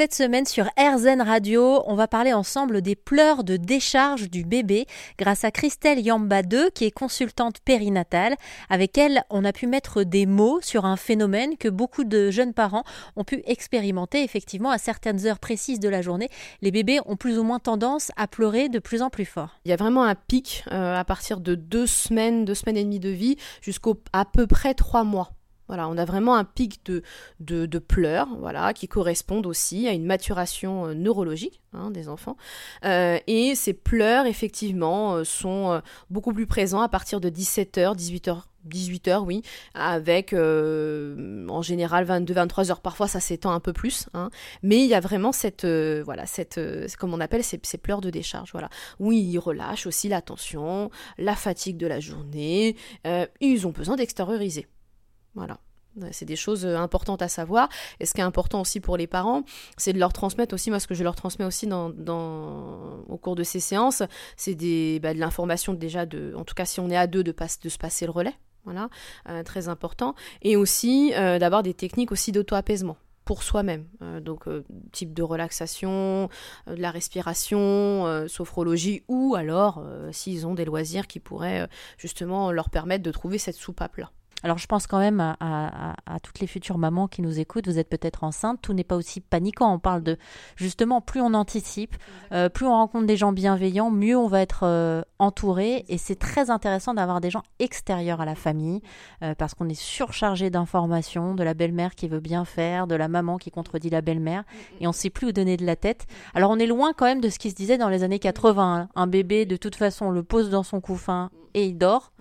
Cette semaine sur RZN Radio, on va parler ensemble des pleurs de décharge du bébé grâce à Christelle Yamba 2 qui est consultante périnatale. Avec elle, on a pu mettre des mots sur un phénomène que beaucoup de jeunes parents ont pu expérimenter effectivement à certaines heures précises de la journée. Les bébés ont plus ou moins tendance à pleurer de plus en plus fort. Il y a vraiment un pic euh, à partir de deux semaines, deux semaines et demie de vie jusqu'à à peu près trois mois. Voilà, on a vraiment un pic de, de, pleurs, voilà, qui correspondent aussi à une maturation euh, neurologique hein, des enfants. Euh, et ces pleurs, effectivement, euh, sont beaucoup plus présents à partir de 17h, 18h. 18h, oui, avec en général 22-23 heures. Parfois, ça s'étend un peu plus, hein. mais il y a vraiment cette, voilà, cette, comme on appelle ces, ces, pleurs de décharge, voilà, où ils relâchent aussi la tension, la fatigue de la journée. ils ont besoin d'extérioriser. Voilà. C'est des choses euh, importantes à savoir. Et ce qui est important aussi pour les parents, c'est de leur transmettre aussi, moi ce que je leur transmets aussi dans, au cours de ces séances, c'est bah, de l'information déjà, de, en tout cas si on est à deux, de, de se passer le relais. Voilà, euh, très important. Et aussi euh, d'avoir des techniques aussi d'auto-apaisement pour soi-même. donc, type de relaxation, de la respiration, sophrologie, ou alors, s'ils ont des loisirs qui pourraient justement leur permettre de trouver cette soupape-là. Alors je pense quand même à, toutes les futures mamans qui nous écoutent, vous êtes peut-être enceinte, tout n'est pas aussi paniquant, on parle de justement plus on anticipe, euh, plus on rencontre des gens bienveillants, mieux on va être euh, entouré. Et c'est très intéressant d'avoir des gens extérieurs à la famille euh, parce qu'on est surchargé d'informations, de la belle-mère qui veut bien faire, de la maman qui contredit la belle-mère. Et on ne sait plus où donner de la tête. Alors on est loin quand même de ce qui se disait dans les années 80, hein. un bébé de toute façon on le pose dans son couffin et il dort.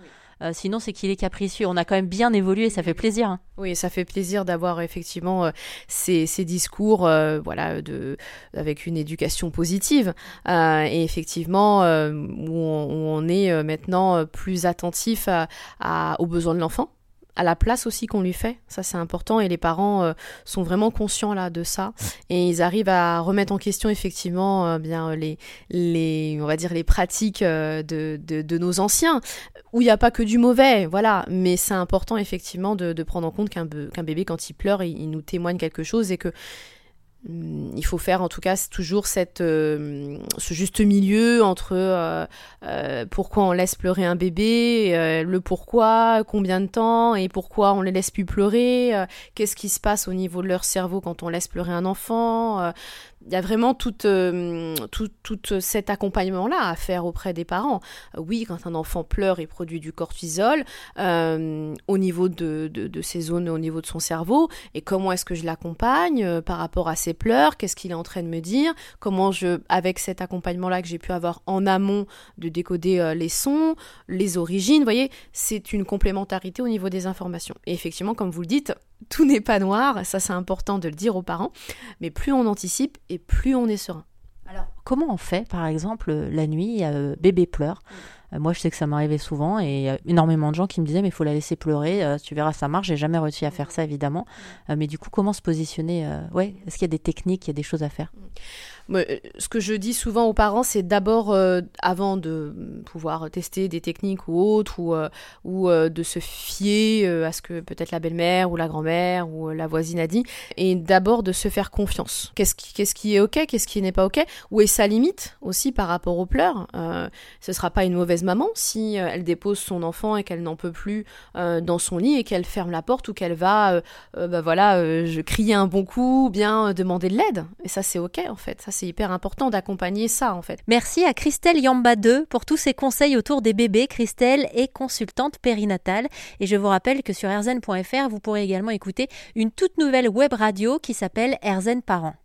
Euh, sinon, c'est qu'il est capricieux. On a quand même bien évolué, ça fait plaisir. Hein. Oui, ça fait plaisir d'avoir effectivement euh, ces, discours, euh, voilà, de, avec une éducation positive. et effectivement, où on, est maintenant plus attentif aux besoins de l'enfant à la place aussi qu'on lui fait. Ça, c'est important et les parents euh, sont vraiment conscients là de ça et ils arrivent à remettre en question effectivement euh, bien les, les, pratiques euh, de, nos anciens où il n'y a pas que du mauvais, voilà. Mais c'est important effectivement de, prendre en compte qu'un bébé quand il pleure, il nous témoigne quelque chose et que il faut faire en tout cas toujours cette, euh, ce juste milieu entre euh, euh, pourquoi on laisse pleurer un bébé, le pourquoi, combien de temps et pourquoi on les laisse plus pleurer, qu'est-ce qui se passe au niveau de leur cerveau quand on laisse pleurer un enfant il y a vraiment tout, euh, tout, cet accompagnement-là à faire auprès des parents. oui, quand un enfant pleure, il produit du cortisol euh, au niveau de, de, ces zones, au niveau de son cerveau. Et comment est-ce que je l'accompagne euh, par rapport à ses pleurs? Qu'est-ce qu'il est en train de me dire? Comment je, avec cet accompagnement-là que j'ai pu avoir en amont, de décoder les sons, les origines, vous voyez, c'est une complémentarité au niveau des informations. Et effectivement, comme vous le dites, tout n'est pas noir, ça c'est important de le dire aux parents, mais plus on anticipe et plus on est serein. Alors, comment on fait, par exemple, la nuit, euh, bébé pleure euh, Moi, je sais que ça m'arrivait souvent et il y a énormément de gens qui me disaient, mais il faut la laisser pleurer, euh, tu verras, ça marche. J'ai jamais réussi à faire ça, évidemment. mais du coup, comment se positionner Ouais, est-ce qu'il y a des techniques, il y a des choses à faire? Euh, ce que je dis souvent aux parents, c'est d'abord, euh, avant de pouvoir tester des techniques ou autres, ou, euh, de se fier à ce que peut-être la belle-mère ou la grand-mère ou la voisine a dit, et d'abord de se faire confiance. Qu'est-ce qui, est OK, qu'est-ce qui n'est pas OK Où est sa limite aussi par rapport aux pleurs Ce sera pas une mauvaise maman si elle dépose son enfant et qu'elle n'en peut plus dans son lit et qu'elle ferme la porte ou qu'elle va, bah voilà, je crier un bon coup, ou bien demander de l'aide. Et ça, c'est OK en fait. C'est hyper important d'accompagner ça en fait. Merci à Christelle Yamba 2 pour tous ses conseils autour des bébés. Christelle est consultante périnatale et je vous rappelle que sur erzen.fr vous pourrez également écouter une toute nouvelle web radio qui s'appelle Erzen Parents.